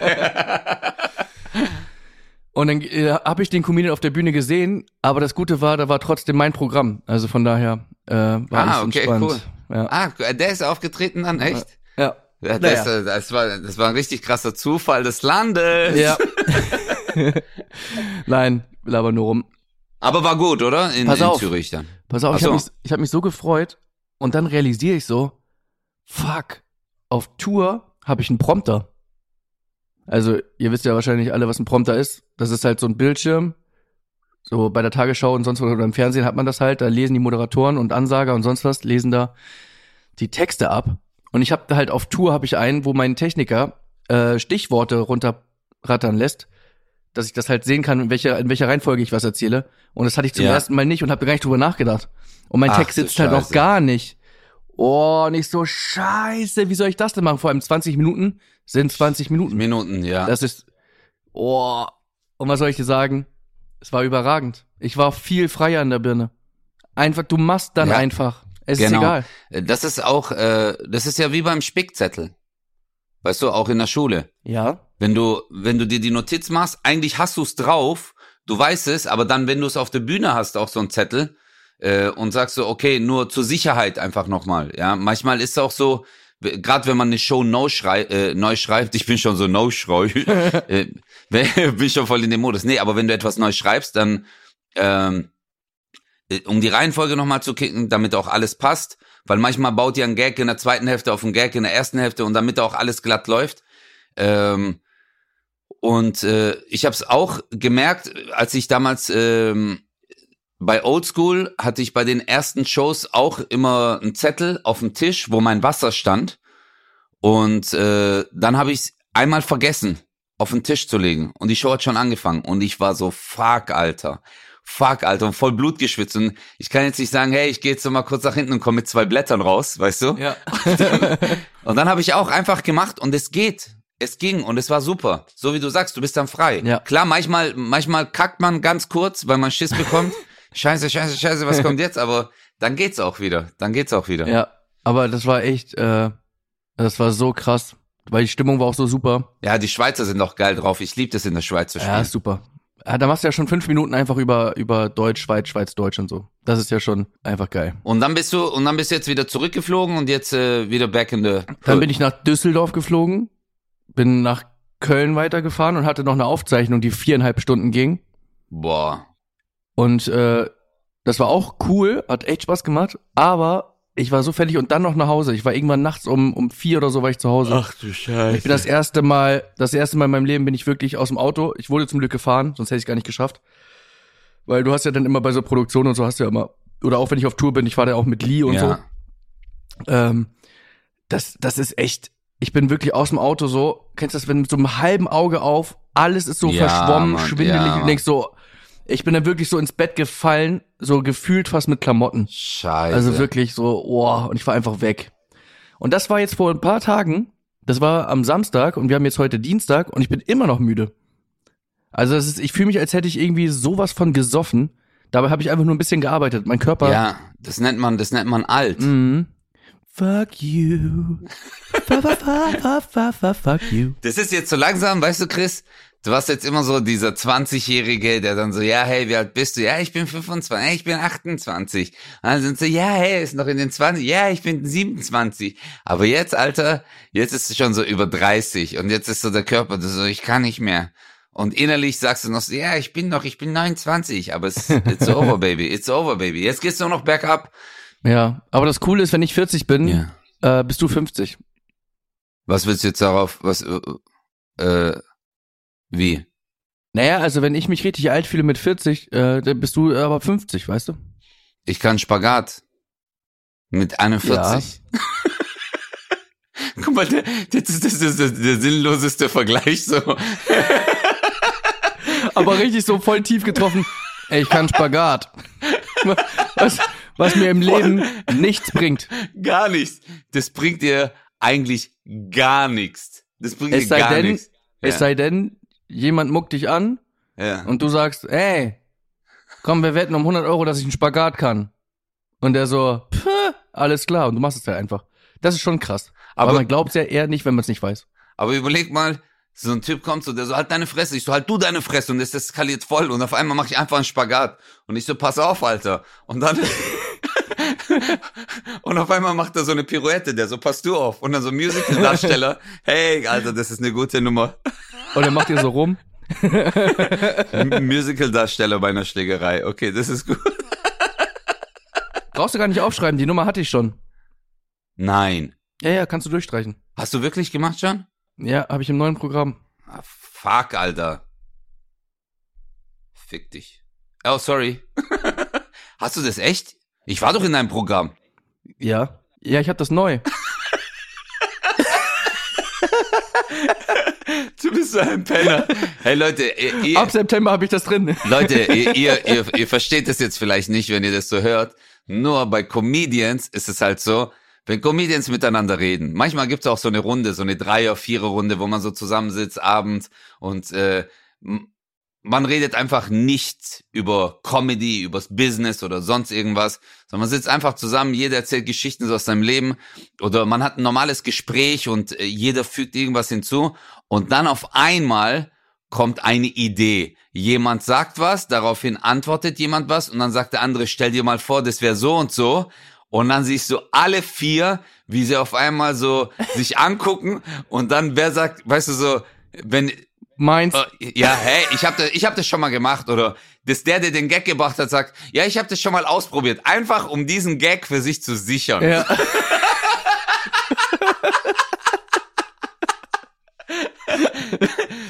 Und dann äh, habe ich den Comedian auf der Bühne gesehen, aber das Gute war, da war trotzdem mein Programm. Also von daher äh, war Ah, alles okay, entspannt. cool. Ja. Ah, der ist aufgetreten dann, echt? ja. Ja, Naja. das, äh, das, war, das war ein richtig krasser Zufall des Landes. Ja. (laughs) Nein, laber nur rum. Aber war gut, oder? In, Pass in auf. Zürich dann. Pass auf, Ach ich habe so. mich, ich hab mich so gefreut und dann realisiere ich so, fuck, auf Tour habe ich einen Prompter. Also, ihr wisst ja wahrscheinlich alle, was ein Prompter ist. Das ist halt so ein Bildschirm. So bei der Tagesschau und sonst was oder im Fernsehen hat man das halt. Da lesen die Moderatoren und Ansager und sonst was, lesen da die Texte ab. Und ich habe halt auf Tour habe ich einen, wo mein Techniker äh, Stichworte runterrattern lässt, dass ich das halt sehen kann, in welcher, in welcher Reihenfolge ich was erzähle. Und das hatte ich zum Ja. ersten Mal nicht und habe gar nicht drüber nachgedacht. Und mein Ach, Text sitzt halt noch Scheiße. gar nicht. Oh, nicht so scheiße. Wie soll ich das denn machen? Vor allem 20 Minuten sind 20 Minuten. Minuten, ja. Das ist, oh, und was soll ich dir sagen? Es war überragend. Ich war viel freier in der Birne. Einfach, du machst dann Ja, einfach. Es ist genau. egal. Das ist auch, äh, das ist ja wie beim Spickzettel. Weißt du, auch in der Schule. Ja. Wenn du, wenn du dir die Notiz machst, eigentlich hast du es drauf, du weißt es, aber dann, wenn du es auf der Bühne hast, auch so ein Zettel, äh, und sagst so, okay, nur zur Sicherheit einfach nochmal. Ja, manchmal ist es auch so, gerade wenn man eine Show neu, schrei äh, neu schreibt, ich bin schon so neu schrei, (laughs) äh, (laughs) bin schon voll in dem Modus. Nee, aber wenn du etwas neu schreibst, dann ähm, äh, um die Reihenfolge nochmal zu kicken, damit auch alles passt, weil manchmal baut ihr einen Gag in der zweiten Hälfte auf einen Gag in der ersten Hälfte und damit auch alles glatt läuft. Ähm, und äh, ich habe es auch gemerkt, als ich damals ähm, bei Oldschool hatte ich bei den ersten Shows auch immer einen Zettel auf dem Tisch, wo mein Wasser stand. Und äh, dann habe ich es einmal vergessen, auf den Tisch zu legen. Und die Show hat schon angefangen. Und ich war so, fuck, Alter. Fuck, Alter. Und voll Blut geschwitzt. Und ich kann jetzt nicht sagen, hey, ich gehe jetzt noch mal kurz nach hinten und komme mit zwei Blättern raus, weißt du? Ja. (laughs) Und dann habe ich auch einfach gemacht und es geht. Es ging und es war super. So wie du sagst, du bist dann frei. Ja. Klar, manchmal, manchmal kackt man ganz kurz, weil man Schiss bekommt. (laughs) scheiße, scheiße, scheiße, was kommt (laughs) jetzt? Aber dann geht's auch wieder. Dann geht's auch wieder. ja. Aber das war echt, äh, das war so krass. Weil die Stimmung war auch so super. Ja, die Schweizer sind doch geil drauf. Ich liebe das in der Schweiz zu spielen. Ja, super. Ja, da machst du ja schon fünf Minuten einfach über, über Deutsch, Schweiz, Schweiz, Deutsch und so. Das ist ja schon einfach geil. Und dann bist du und dann bist du jetzt wieder zurückgeflogen und jetzt äh, wieder back in the. Dann bin ich nach Düsseldorf geflogen, bin nach Köln weitergefahren und hatte noch eine Aufzeichnung, die viereinhalb Stunden ging. Boah. Und äh, das war auch cool, hat echt Spaß gemacht, aber ich war so fertig und dann noch nach Hause. Ich war irgendwann nachts um, um vier oder so war ich zu Hause. du Scheiße. Ich bin das erste Mal, das erste Mal in meinem Leben bin ich wirklich aus dem Auto. Ich wurde zum Glück gefahren, sonst hätte ich gar nicht geschafft. Weil du hast ja dann immer bei so Produktionen und so hast du ja immer, oder auch wenn ich auf Tour bin, ich fahre ja auch mit Lee und so. ja. Ähm, das, das ist echt, ich bin wirklich aus dem Auto so, kennst du das, wenn mit so einem halben Auge auf, alles ist so Ja, verschwommen, Mann, schwindelig ja, und denkst so, ich bin dann wirklich so ins Bett gefallen, so gefühlt fast mit Klamotten. Scheiße. Also wirklich so, oh, und ich war einfach weg. Und das war jetzt vor ein paar Tagen, das war am Samstag und wir haben jetzt heute Dienstag und ich bin immer noch müde. Also das ist, ich fühle mich, als hätte ich irgendwie sowas von gesoffen. Dabei habe ich einfach nur ein bisschen gearbeitet. Mein Körper. Ja, das nennt man, das nennt man alt. Mhm. Fuck you. Fuck you. Das ist jetzt so langsam, weißt du, Chris? Du warst jetzt immer so dieser 20-Jährige, der dann so, ja, hey, wie alt bist du? Ja, ich bin 25, hey, ich bin 28. Und dann sind so, ja, hey, ist noch in den 20, ja, ich bin 27. Aber jetzt, Alter, jetzt ist es schon so über 30 und jetzt ist so der Körper so, ich kann nicht mehr. Und innerlich sagst du noch so, ja, ich bin noch, ich bin 29, aber es, it's over, baby, it's over, baby. Jetzt geht's nur noch bergab. Ja, aber das Coole ist, wenn ich 40 bin, Ja. äh, bist du 50. Was willst du jetzt darauf, was, äh, äh, wie? Naja, also wenn ich mich richtig alt fühle mit 40, äh, dann bist du aber 50, weißt du? Ich kann Spagat. Mit 41. (laughs) Guck mal, der, das ist, das ist der, der sinnloseste Vergleich so. aber richtig so voll tief getroffen. Ey, ich kann Spagat. (laughs) Was, was mir im Leben nichts bringt. (laughs) Gar nichts. Das bringt dir eigentlich gar nichts. Das bringt Es dir sei gar denn, nichts. Es Ja. sei denn, jemand muckt dich an Ja. und du sagst, ey, komm, wir wetten um 100 Euro, dass ich einen Spagat kann. Und der so, alles klar. Und du machst es halt einfach. Das ist schon krass. Aber, Aber- man glaubt ja eher nicht, wenn man es nicht weiß. Aber überleg mal, So ein Typ kommt so, der so, halt deine Fresse. Ich so, halt du deine Fresse. Und es eskaliert voll. Und auf einmal mache ich einfach einen Spagat. Und ich so, pass auf, Alter. Und dann... (laughs) (laughs) und auf einmal macht er so eine Pirouette, der so, pass du auf. Und dann so Musical-Darsteller, (laughs) hey, Alter, das ist eine gute Nummer. Und er macht ihr so rum. Musical-Darsteller bei einer Schlägerei. Okay, das ist gut. (laughs) Brauchst du gar nicht aufschreiben, die Nummer hatte ich schon. Nein. Ja, ja, kannst du durchstreichen. Hast du wirklich gemacht schon? Ja, habe ich im neuen Programm. Ah, fuck, Alter. Fick dich. Oh, sorry. Hast du das echt? Ich war doch in deinem Programm. Ja. Ja, ich hab das neu. (laughs) Du bist so ein Penner. Hey Leute, ihr, Ab September habe ich das drin. Leute, ihr, (laughs) ihr, ihr, ihr versteht das jetzt vielleicht nicht, wenn ihr das so hört. Nur bei Comedians ist es halt so, wenn Comedians miteinander reden, manchmal gibt's auch so eine Runde, so eine Dreier-, Vierer-Runde, wo man so zusammensitzt abends und äh, man redet einfach nicht über Comedy, übers Business oder sonst irgendwas, sondern man sitzt einfach zusammen, jeder erzählt Geschichten aus seinem Leben oder man hat ein normales Gespräch und äh, jeder fügt irgendwas hinzu und dann auf einmal kommt eine Idee. Jemand sagt was, daraufhin antwortet jemand was und dann sagt der andere, stell dir mal vor, das wäre so und so. Und dann siehst du alle vier, wie sie auf einmal so sich angucken und dann wer sagt, weißt du so, wenn Meins. äh, ja, hey, ich habe das, ich hab das schon mal gemacht oder dass der, der den Gag gebracht hat, sagt, ja, ich habe das schon mal ausprobiert, einfach um diesen Gag für sich zu sichern. Ja. (laughs)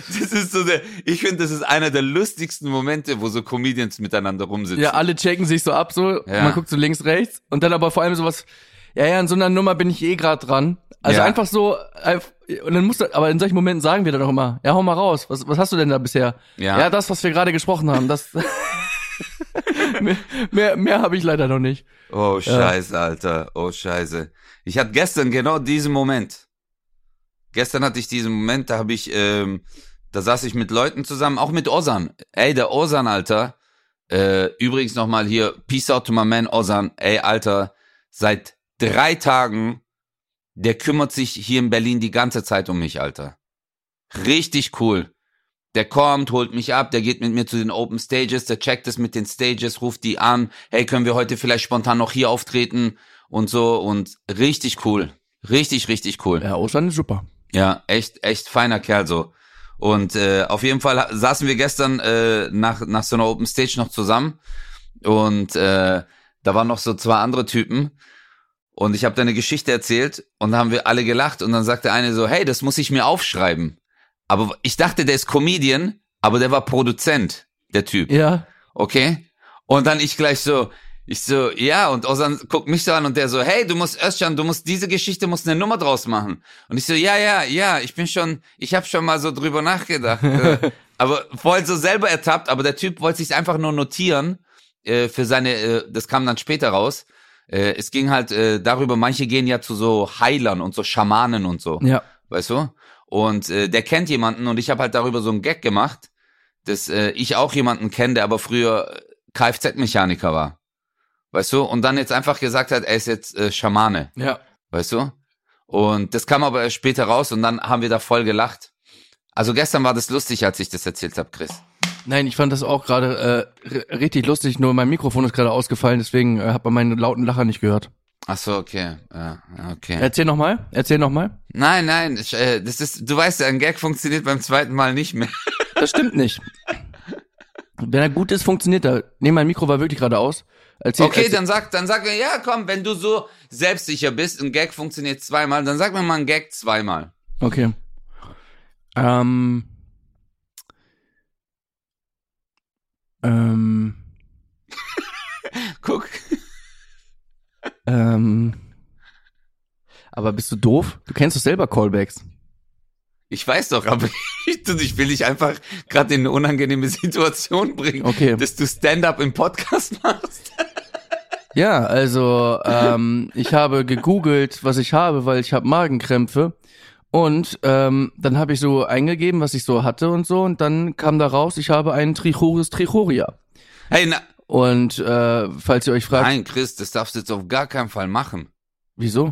Das ist so der, ich finde, das ist einer der lustigsten Momente, wo so Comedians miteinander rumsitzen. ja, alle checken sich so ab, so. Ja. Man guckt so links, rechts. Und dann aber vor allem sowas, ja, ja, in so einer Nummer bin ich eh grad dran. Also Ja. einfach so, und dann musst du, aber in solchen Momenten sagen wir dann auch immer, ja, hau mal raus. Was, was hast du denn da bisher? Ja. ja das, was wir gerade gesprochen haben, das. (laughs) mehr mehr, mehr habe ich leider noch nicht. Oh Scheiße, Alter. Oh Scheiße. Ich hatte gestern genau diesen Moment. Gestern hatte ich diesen Moment, da habe ich, ähm, da saß ich mit Leuten zusammen, auch mit Ozan. Ey, der Ozan, Alter. Äh, übrigens nochmal hier, Peace out to my man Ozan. Ey, Alter, seit drei Tagen, der kümmert sich hier in Berlin die ganze Zeit um mich, Alter. Richtig cool. Der kommt, holt mich ab, der geht mit mir zu den Open Stages, der checkt es mit den Stages, ruft die an, hey, können wir heute vielleicht spontan noch hier auftreten und so und richtig cool. Richtig, richtig cool. Ja, Ostern ist super. Ja, echt, echt feiner Kerl so. Und äh, auf jeden Fall saßen wir gestern äh, nach, nach so einer Open Stage noch zusammen und äh, da waren noch so zwei andere Typen und ich habe da eine Geschichte erzählt und da haben wir alle gelacht und dann sagte eine so, hey, das muss ich mir aufschreiben. Aber ich dachte, der ist Comedian, aber der war Produzent, der Typ. Ja. Okay? Und dann ich gleich so, ich so, ja, und Ozan guckt mich so an und der so, hey, du musst Özcan, du musst diese Geschichte, musst eine Nummer draus machen. Und ich so, ja, ja, ja, ich bin schon, ich habe schon mal so drüber nachgedacht. (laughs) äh, aber voll so selber ertappt, aber der Typ wollte sich einfach nur notieren äh, für seine, äh, das kam dann später raus. Äh, es ging halt äh, darüber, manche gehen ja zu so Heilern und so Schamanen und so Ja. weißt du? Und äh, der kennt jemanden und ich habe halt darüber so einen Gag gemacht, dass äh, ich auch jemanden kenne, der aber früher Kfz-Mechaniker war. Weißt du? Und dann jetzt einfach gesagt hat, er ist jetzt äh, Schamane, Ja. weißt du? Und das kam aber erst später raus und dann haben wir da voll gelacht. Also gestern war das lustig, als ich das erzählt habe, Chris. Nein, ich fand das auch gerade äh, richtig lustig, nur mein Mikrofon ist gerade ausgefallen, deswegen äh, hat man meinen lauten Lacher nicht gehört. Ach so, okay. Ja, okay. Erzähl nochmal, erzähl nochmal. Nein, nein, ich, äh, das ist, du weißt ja, ein Gag funktioniert beim zweiten Mal nicht mehr. (laughs) Das stimmt nicht. Wenn er gut ist, funktioniert er. Nee, mein Mikro war wirklich gerade aus. Erzähl, Okay, erzähl. dann sag, dann sag mir, ja, komm, wenn du so selbstsicher bist, ein Gag funktioniert zweimal, dann sag mir mal ein Gag zweimal. Okay. Ähm. Ähm. (laughs) Guck. Ähm. Aber bist du doof? Du kennst doch selber Callbacks. Ich weiß doch, aber ich, ich will dich einfach gerade in eine unangenehme Situation bringen, Okay. dass du Stand-up im Podcast machst. Ja, also ähm, ich habe gegoogelt, was ich habe, weil ich habe Magenkrämpfe. Und ähm, dann habe ich so eingegeben, was ich so hatte und so. Und dann kam da raus, ich habe einen Trichoris trichoria. Hey, na, Und äh, falls ihr euch fragt, nein, Chris, das darfst du jetzt auf gar keinen Fall machen. wieso?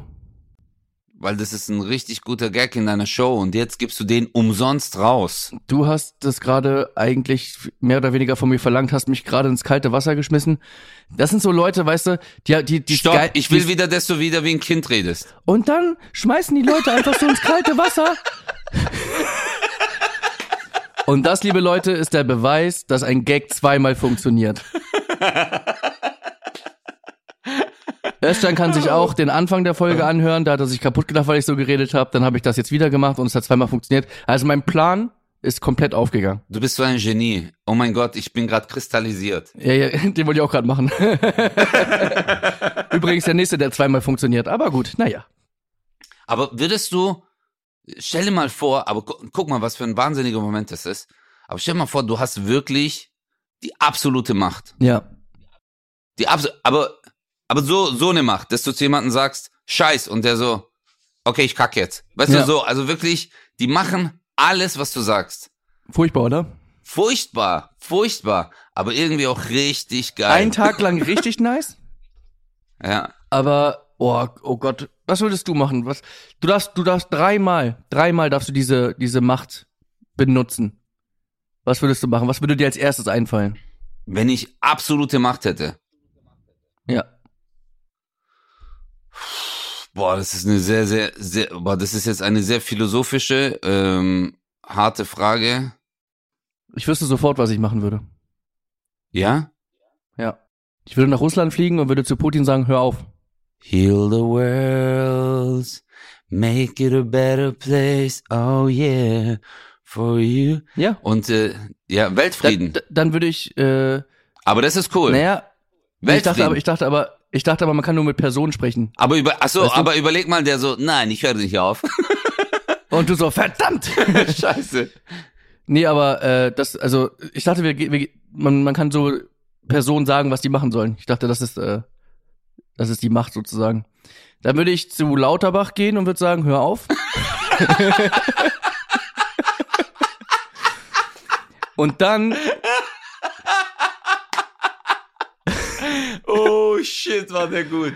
Weil das ist ein richtig guter Gag in deiner Show und jetzt gibst du den umsonst raus. Du hast das gerade eigentlich mehr oder weniger von mir verlangt, hast mich gerade ins kalte Wasser geschmissen. Das sind so Leute, weißt du, die, die, die Stopp, geil- ich will wieder, dass du wieder wie ein Kind redest. Und dann schmeißen die Leute einfach so ins kalte Wasser. Und das, liebe Leute, ist der Beweis, dass ein Gag zweimal funktioniert. (laughs) Özcan kann sich auch den Anfang der Folge anhören, da hat er sich kaputt gedacht, weil ich so geredet habe. Dann habe ich das jetzt wieder gemacht und es hat zweimal funktioniert. Also mein Plan ist komplett aufgegangen. Du bist so ein Genie. Oh mein Gott, ich bin gerade kristallisiert. Ja, ja, (laughs) den wollte ich auch gerade machen. (laughs) Übrigens der nächste, der zweimal funktioniert. Aber gut, naja. Aber würdest du, stell dir mal vor, aber gu guck mal, was für ein wahnsinniger Moment das ist. Aber stell dir mal vor, du hast wirklich die absolute Macht. Ja. Die abs aber, aber so, so eine Macht, dass du zu jemandem sagst, Scheiß, und der so, okay, ich kack jetzt. Weißt Ja. du, so, also wirklich, die machen alles, was du sagst. Furchtbar, oder? Furchtbar, furchtbar, aber irgendwie auch richtig geil. Ein Tag lang (laughs) richtig nice. Ja. Aber, oh, oh Gott, was würdest du machen? Was, du darfst, du darfst dreimal, dreimal darfst du diese, diese Macht benutzen. Was würdest du machen? Was würde dir als erstes einfallen? Wenn ich absolute Macht hätte. Ja. Boah, das ist eine sehr, sehr, sehr, boah, das ist jetzt eine sehr philosophische, ähm, harte Frage. Ich wüsste sofort, was ich machen würde. Ja? Ja. Ich würde nach Russland fliegen und würde zu Putin sagen, hör auf. Heal the world, make it a better place, oh yeah, for you. Ja. Und äh, ja, Weltfrieden. Dann, dann würde ich, äh, aber das ist cool. naja, ich Weltfrieden. dachte aber, ich dachte aber, ich dachte aber, man kann nur mit Personen sprechen. aber über, ach so, Weißt du? aber überleg mal, der so, nein, ich höre nicht auf. (laughs) Und du so, verdammt! (laughs) Scheiße. nee, aber äh, das, also ich dachte, wir, wir, man, man kann so Personen sagen, was die machen sollen. Ich dachte, das ist, äh, das ist die Macht sozusagen. Dann würde ich zu Lauterbach gehen und würde sagen, hör auf. (laughs) und dann, Oh shit, war der gut.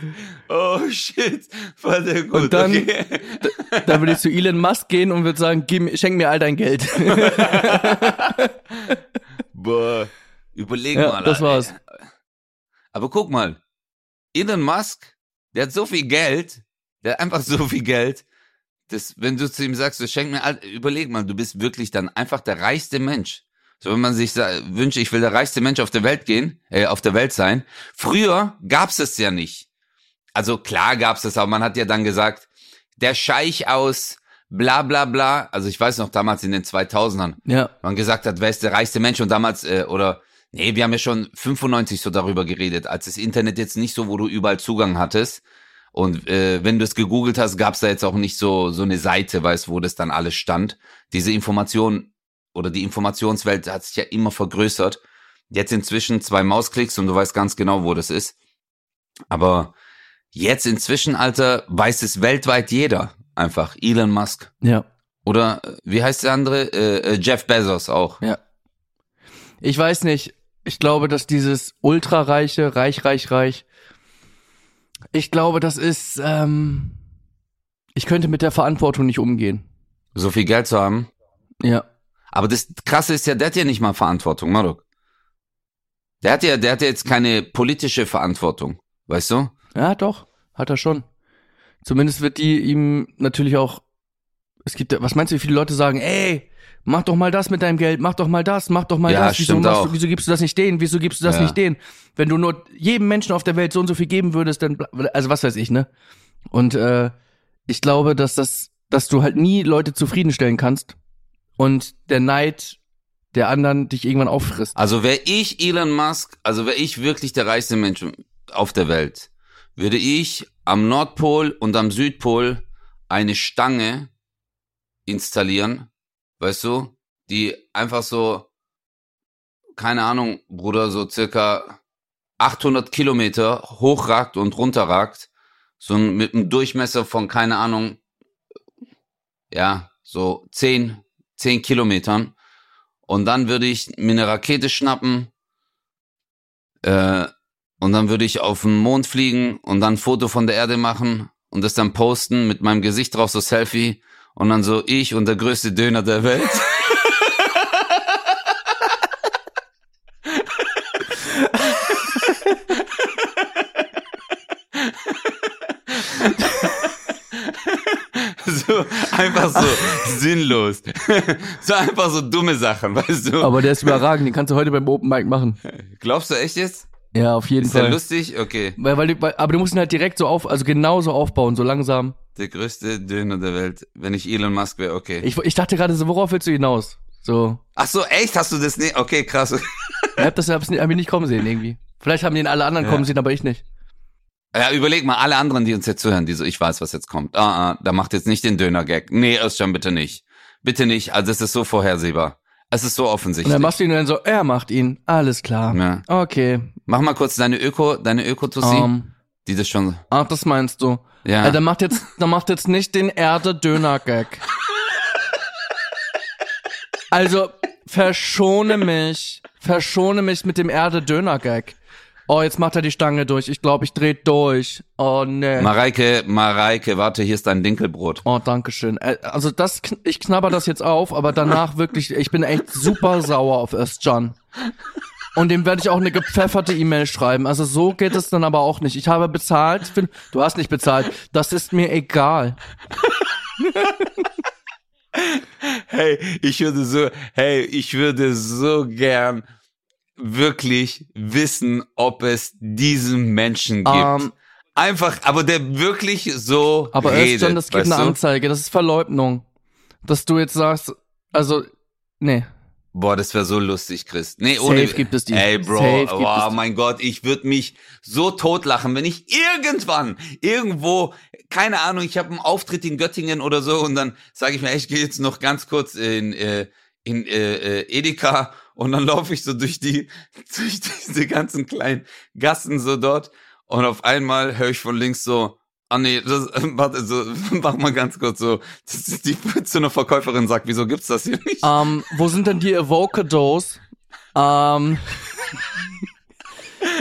Oh shit, war der gut. Und dann- okay. dann würde ich zu Elon Musk gehen und würde sagen, gib, mir- schenk mir all dein Geld. (laughs) Boah, überleg Ja, mal. das war's. Aber guck mal, Elon Musk, der hat so viel Geld, der hat einfach so viel Geld, dass wenn du zu ihm sagst, du schenk mir, all- überleg mal, du bist wirklich dann einfach der reichste Mensch. So wenn man sich wünscht, ich will der reichste Mensch auf der Welt gehen, äh, auf der Welt sein. Früher gab's es ja nicht. Also klar gab's es, aber man hat ja dann gesagt, der Scheich aus bla bla bla, also ich weiß noch damals in den 2000ern, ja, man gesagt hat, wer ist der reichste Mensch und damals, äh, oder, nee, wir haben ja schon 95 so darüber geredet, als das Internet jetzt nicht so, wo du überall Zugang hattest. Und äh, wenn du es gegoogelt hast, gab es da jetzt auch nicht so so eine Seite, weißt, wo das dann alles stand. Diese Information oder die Informationswelt hat sich ja immer vergrößert. Jetzt inzwischen zwei Mausklicks und du weißt ganz genau, wo das ist. Aber jetzt inzwischen, Alter, weiß es weltweit jeder. Einfach Elon Musk. ja. Oder wie heißt der andere? Äh, äh, Jeff Bezos auch. Ja. Ich weiß nicht. Ich glaube, dass dieses ultrareiche, reich, reich, reich, ich glaube, das ist, ähm, ich könnte mit der Verantwortung nicht umgehen. So viel Geld zu haben. Ja. Aber das Krasse ist ja, der hat ja nicht mal Verantwortung, Marok. Der hat ja, der hat ja jetzt keine politische Verantwortung, weißt du? Ja, doch. Hat er schon. Zumindest wird die ihm natürlich auch, es gibt, was meinst du, wie viele Leute sagen, ey, mach doch mal das mit deinem Geld, mach doch mal das, mach doch mal Ja, das, wieso, machst wieso gibst du das nicht denen, wieso gibst du das Ja. nicht denen? Wenn du nur jedem Menschen auf der Welt so und so viel geben würdest, dann, also was weiß ich, ne? Und äh, ich glaube, dass das, dass du halt nie Leute zufriedenstellen kannst und der Neid der anderen dich irgendwann auffrisst. Also wäre ich Elon Musk, also wäre ich wirklich der reichste Mensch auf der Welt, würde ich am Nordpol und am Südpol eine Stange installieren, weißt du, die einfach so, keine Ahnung, Bruder, so circa 800 Kilometer hochragt und runterragt, so mit einem Durchmesser von, keine Ahnung, ja, so 10, 10 Kilometern. Und dann würde ich mir eine Rakete schnappen, äh, und dann würde ich auf den Mond fliegen und dann ein Foto von der Erde machen und das dann posten mit meinem Gesicht drauf, so Selfie und dann so ich und der größte Döner der Welt. (laughs) (laughs) (laughs) einfach so sinnlos. (laughs) so einfach so dumme Sachen, weißt du? Aber der ist überragend, den kannst du heute beim Open Mic machen. Glaubst du echt jetzt? Ja, auf jeden Ist der Fall. lustig? Okay. Weil, weil, weil, aber du musst ihn halt direkt so auf, also genauso aufbauen, so langsam. Der größte Döner der Welt. Wenn ich Elon Musk wäre, okay. Ich, ich dachte gerade so, worauf willst du hinaus? So, Ach so, echt? Hast du das nicht? Okay, krass. ich hab das hab's nicht, hab ich nicht kommen sehen irgendwie. Vielleicht haben den alle anderen Ja. kommen sehen, aber ich nicht. Ja, überleg mal, alle anderen, die uns jetzt zuhören, die so, ich weiß, was jetzt kommt. Ah, ah, da macht jetzt nicht den Döner-Gag. Nee, Özcan, bitte nicht. Bitte nicht. Also es ist so vorhersehbar. Es ist so Und offensichtlich. dann machst du ihn dann so, er macht ihn. Alles klar. ja. Okay. Mach mal kurz deine Öko, deine Öko-Tussi, Ähm, die das schon, ach, das meinst du. ja. Ja. dann macht jetzt, dann macht jetzt nicht den Erde-Döner-Gag. Also, verschone mich. Verschone mich mit dem Erde-Döner-Gag. Oh, jetzt macht er die Stange durch. Ich glaube, ich dreh durch. Oh, nee. Mareike, Mareike, warte, hier ist dein Dinkelbrot. Oh, danke schön. Äh, Also das, ich knabber das jetzt auf, aber danach (laughs) wirklich, ich bin echt super sauer auf Özcan. Und dem werde ich auch eine gepfefferte E-Mail schreiben. Also so geht es dann aber auch nicht. Ich habe bezahlt. Für, du hast nicht bezahlt. Das ist mir egal. (laughs) Hey, ich würde so, hey, ich würde so gern wirklich wissen, ob es diesen Menschen gibt. Ähm, Einfach, aber der wirklich so aber redet, Özcan, das gibt eine du? Anzeige. Das ist Verleugnung. Dass du jetzt sagst, also, nee. Boah, das wäre so lustig, Chris. Nee, Safe ohne. gibt es die. Ey, Bro, Safe oh mein Gott, ich würde mich so totlachen, wenn ich irgendwann irgendwo, keine Ahnung, ich habe einen Auftritt in Göttingen oder so und dann sage ich mir, ey, ich gehe jetzt noch ganz kurz in äh, in äh, äh, Edeka und dann laufe ich so durch die (laughs) durch diese ganzen kleinen Gassen so dort und auf einmal höre ich von links so Ah nee, das, warte, so, (laughs) mach mal ganz kurz so. Das die zu einer Verkäuferin sagt, wieso gibt's das hier nicht? Ähm, wo sind denn die Avocados? Ähm, (laughs)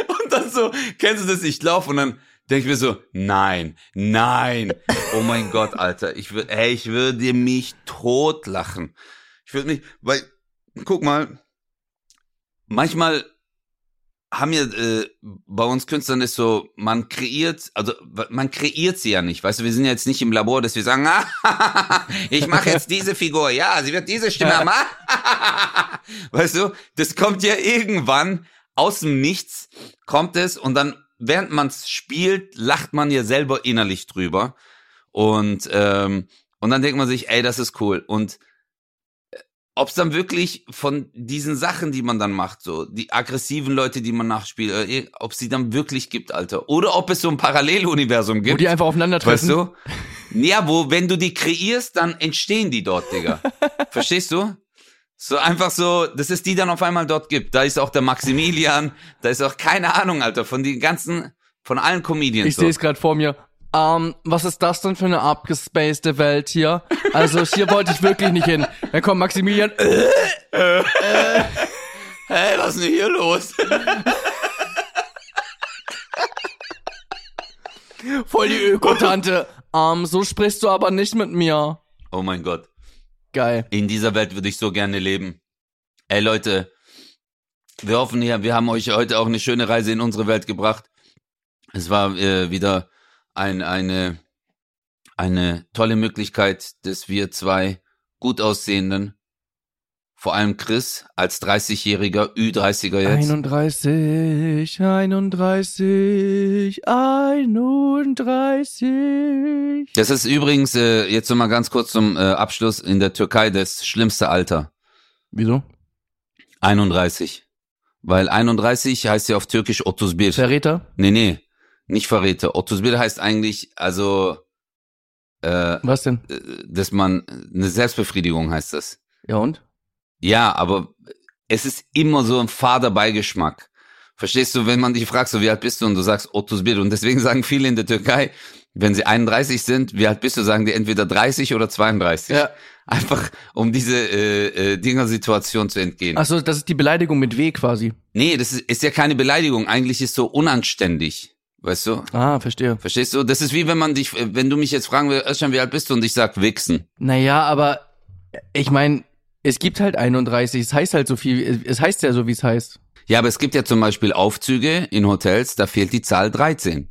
Und dann so, kennst du das? Ich laufe und dann denke ich mir so, nein, nein. Oh mein Gott, Alter. Ich würde, ey, ich würde mich totlachen. Ich würde mich, weil, guck mal, manchmal haben wir, äh, bei uns Künstlern ist so, man kreiert, also man kreiert sie ja nicht, weißt du, wir sind ja jetzt nicht im Labor, dass wir sagen, (laughs) ah, ich mache jetzt diese Figur, ja, sie wird diese Stimme haben, ah, (laughs) weißt du, das kommt ja irgendwann aus dem Nichts, kommt es und dann, während man es spielt, lacht man ja selber innerlich drüber. Und, ähm, und dann denkt man sich, ey, das ist cool. Und ob es dann wirklich von diesen Sachen, die man dann macht, so die aggressiven Leute, die man nachspielt, ob sie dann wirklich gibt, Alter. Oder ob es so ein Paralleluniversum wo gibt. die einfach weißt aufeinandertreffen. du? Ja, wo, wenn du die kreierst, dann entstehen die dort, Digga. (laughs) Verstehst du? So einfach so, dass es die dann auf einmal dort gibt. Da ist auch der Maximilian, da ist auch keine Ahnung, Alter, von den ganzen, von allen Comedians. Ich so. sehe es gerade vor mir. Ähm, was ist das denn für eine abgespacede Welt hier? Also hier wollte ich wirklich nicht hin. Dann kommt Maximilian. Äh, (laughs) Hey, was ist denn hier los? (laughs) voll die Ökotante. Ähm, so sprichst du aber nicht mit mir. Oh mein Gott. Geil. In dieser Welt würde ich so gerne leben. Ey Leute, wir hoffen wir haben euch heute auch eine schöne Reise in unsere Welt gebracht. Es war äh, wieder ein, eine, eine tolle Möglichkeit, dass wir zwei gut aussehenden, vor allem Chris als 30-jähriger, Ü30er jetzt, 31, 31, 31. Das ist übrigens, äh, jetzt noch mal ganz kurz zum äh, Abschluss, in der Türkei das schlimmste Alter. Wieso? 31. Weil 31 heißt ja auf Türkisch 31. Verräter? Nee, nee, nicht Verräter. 31 heißt eigentlich, also, äh, Was denn? äh, dass man, eine Selbstbefriedigung heißt das. Ja und? Ja, aber es ist immer so ein fader Beigeschmack. Verstehst du, wenn man dich fragt, so wie alt bist du und du sagst 31 und deswegen sagen viele in der Türkei, wenn sie 31 sind, wie alt bist du, sagen die entweder 30 oder 32. Ja. Einfach um diese äh, äh, Dinger-Situation zu entgehen. Achso, das ist die Beleidigung mit W quasi. Nee, das ist, ist ja keine Beleidigung. Eigentlich ist so unanständig. Weißt du? Ah, verstehe. Verstehst du? Das ist wie wenn man dich, wenn du mich jetzt fragen willst, Özcan, wie alt bist du? Und ich sag Wichsen. Naja, aber ich meine, es gibt halt 31. Es heißt halt so viel, es heißt ja so, wie es heißt. Ja, aber es gibt ja zum Beispiel Aufzüge in Hotels, da fehlt die Zahl 13.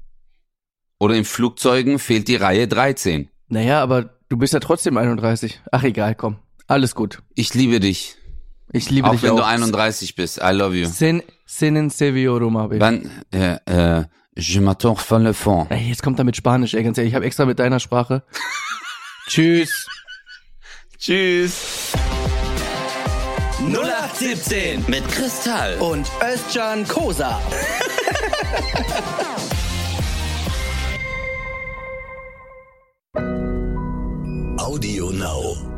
Oder in Flugzeugen fehlt die Reihe 13. Naja, aber du bist ja trotzdem 31. Ach egal, komm. Alles gut. Ich liebe dich. Ich liebe auch dich wenn auch. du 31 bist. I love you. Sin, sinen Sevio Roma, baby. Wann, äh, äh, je m'attends von le fond. Ey, jetzt kommt er mit Spanisch, ey, ganz ehrlich. Ich habe extra mit deiner Sprache. (laughs) Tschüss. Tschüss. 0817 Mit Kristall. und Özcan Kosa. (laughs) Audio Now.